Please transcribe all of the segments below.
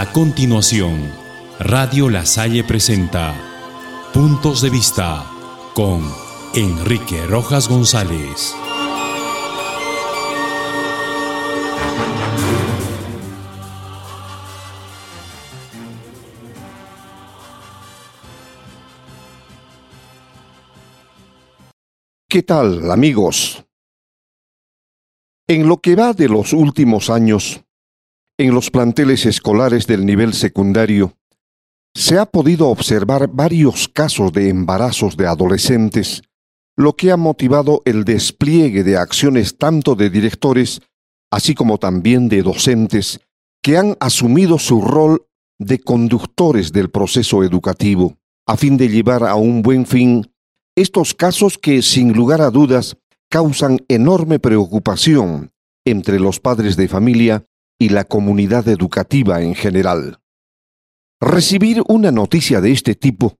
A continuación, Radio La Salle presenta Puntos de Vista con Enrique Rojas González. ¿Qué tal, amigos? En lo que va de los últimos años, en los planteles escolares del nivel secundario, se ha podido observar varios casos de embarazos de adolescentes, lo que ha motivado el despliegue de acciones tanto de directores, así como también de docentes, que han asumido su rol de conductores del proceso educativo, a fin de llevar a un buen fin. Estos casos que, sin lugar a dudas, causan enorme preocupación entre los padres de familia y la comunidad educativa en general. Recibir una noticia de este tipo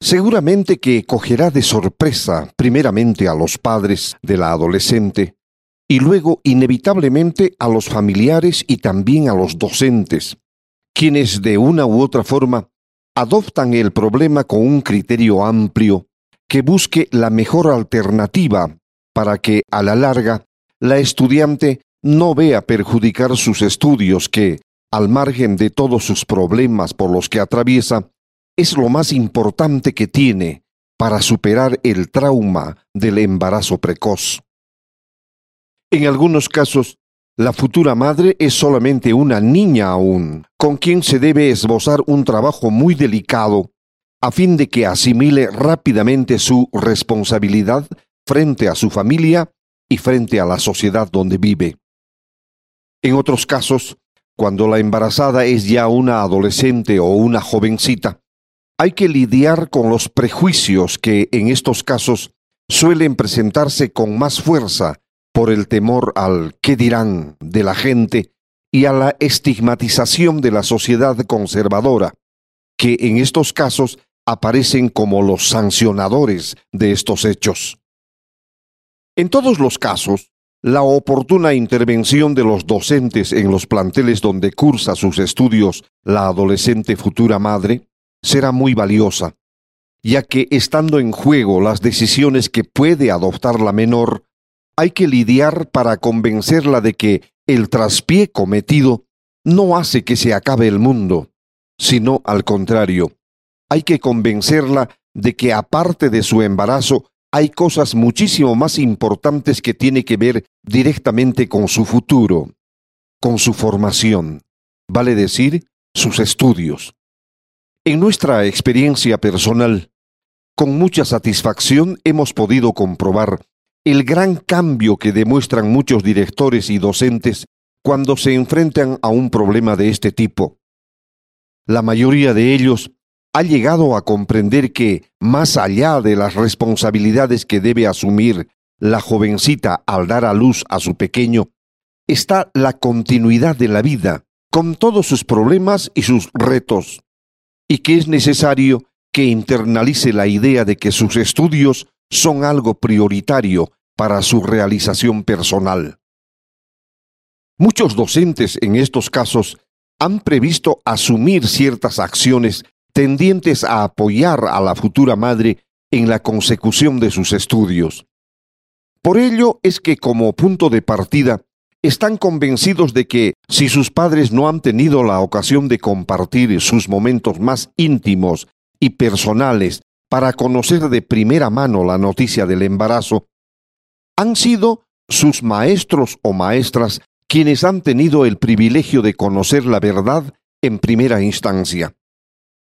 seguramente que cogerá de sorpresa primeramente a los padres de la adolescente y luego inevitablemente a los familiares y también a los docentes, quienes de una u otra forma adoptan el problema con un criterio amplio que busque la mejor alternativa para que a la larga la estudiante no vea perjudicar sus estudios que, al margen de todos sus problemas por los que atraviesa, es lo más importante que tiene para superar el trauma del embarazo precoz. En algunos casos, la futura madre es solamente una niña aún, con quien se debe esbozar un trabajo muy delicado a fin de que asimile rápidamente su responsabilidad frente a su familia y frente a la sociedad donde vive. En otros casos, cuando la embarazada es ya una adolescente o una jovencita, hay que lidiar con los prejuicios que en estos casos suelen presentarse con más fuerza por el temor al qué dirán de la gente y a la estigmatización de la sociedad conservadora, que en estos casos aparecen como los sancionadores de estos hechos. En todos los casos, la oportuna intervención de los docentes en los planteles donde cursa sus estudios la adolescente futura madre será muy valiosa, ya que estando en juego las decisiones que puede adoptar la menor, hay que lidiar para convencerla de que el traspié cometido no hace que se acabe el mundo, sino al contrario, hay que convencerla de que aparte de su embarazo, hay cosas muchísimo más importantes que tiene que ver directamente con su futuro, con su formación, vale decir, sus estudios. En nuestra experiencia personal, con mucha satisfacción hemos podido comprobar el gran cambio que demuestran muchos directores y docentes cuando se enfrentan a un problema de este tipo. La mayoría de ellos ha llegado a comprender que, más allá de las responsabilidades que debe asumir la jovencita al dar a luz a su pequeño, está la continuidad de la vida, con todos sus problemas y sus retos, y que es necesario que internalice la idea de que sus estudios son algo prioritario para su realización personal. Muchos docentes en estos casos han previsto asumir ciertas acciones tendientes a apoyar a la futura madre en la consecución de sus estudios. Por ello es que como punto de partida están convencidos de que si sus padres no han tenido la ocasión de compartir sus momentos más íntimos y personales para conocer de primera mano la noticia del embarazo, han sido sus maestros o maestras quienes han tenido el privilegio de conocer la verdad en primera instancia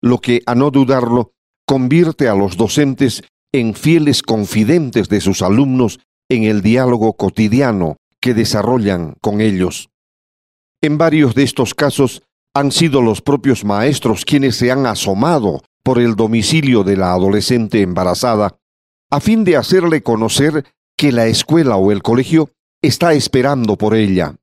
lo que, a no dudarlo, convierte a los docentes en fieles confidentes de sus alumnos en el diálogo cotidiano que desarrollan con ellos. En varios de estos casos han sido los propios maestros quienes se han asomado por el domicilio de la adolescente embarazada, a fin de hacerle conocer que la escuela o el colegio está esperando por ella,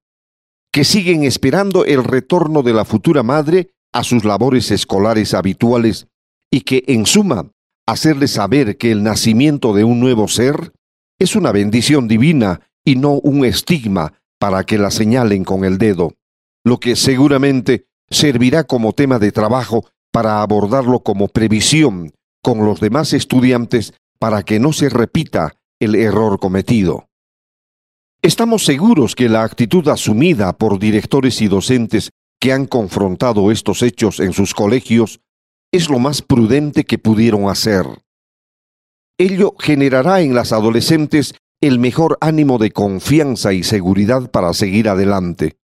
que siguen esperando el retorno de la futura madre a sus labores escolares habituales y que, en suma, hacerles saber que el nacimiento de un nuevo ser es una bendición divina y no un estigma para que la señalen con el dedo, lo que seguramente servirá como tema de trabajo para abordarlo como previsión con los demás estudiantes para que no se repita el error cometido. Estamos seguros que la actitud asumida por directores y docentes que han confrontado estos hechos en sus colegios es lo más prudente que pudieron hacer. Ello generará en las adolescentes el mejor ánimo de confianza y seguridad para seguir adelante,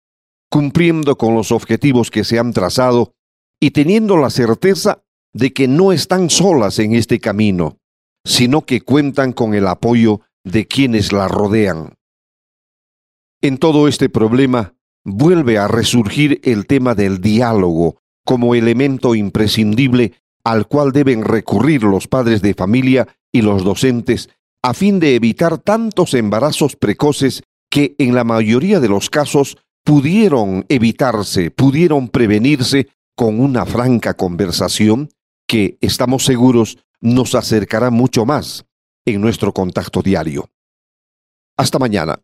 cumpliendo con los objetivos que se han trazado y teniendo la certeza de que no están solas en este camino, sino que cuentan con el apoyo de quienes la rodean. En todo este problema vuelve a resurgir el tema del diálogo como elemento imprescindible al cual deben recurrir los padres de familia y los docentes a fin de evitar tantos embarazos precoces que en la mayoría de los casos pudieron evitarse, pudieron prevenirse con una franca conversación que, estamos seguros, nos acercará mucho más en nuestro contacto diario. Hasta mañana.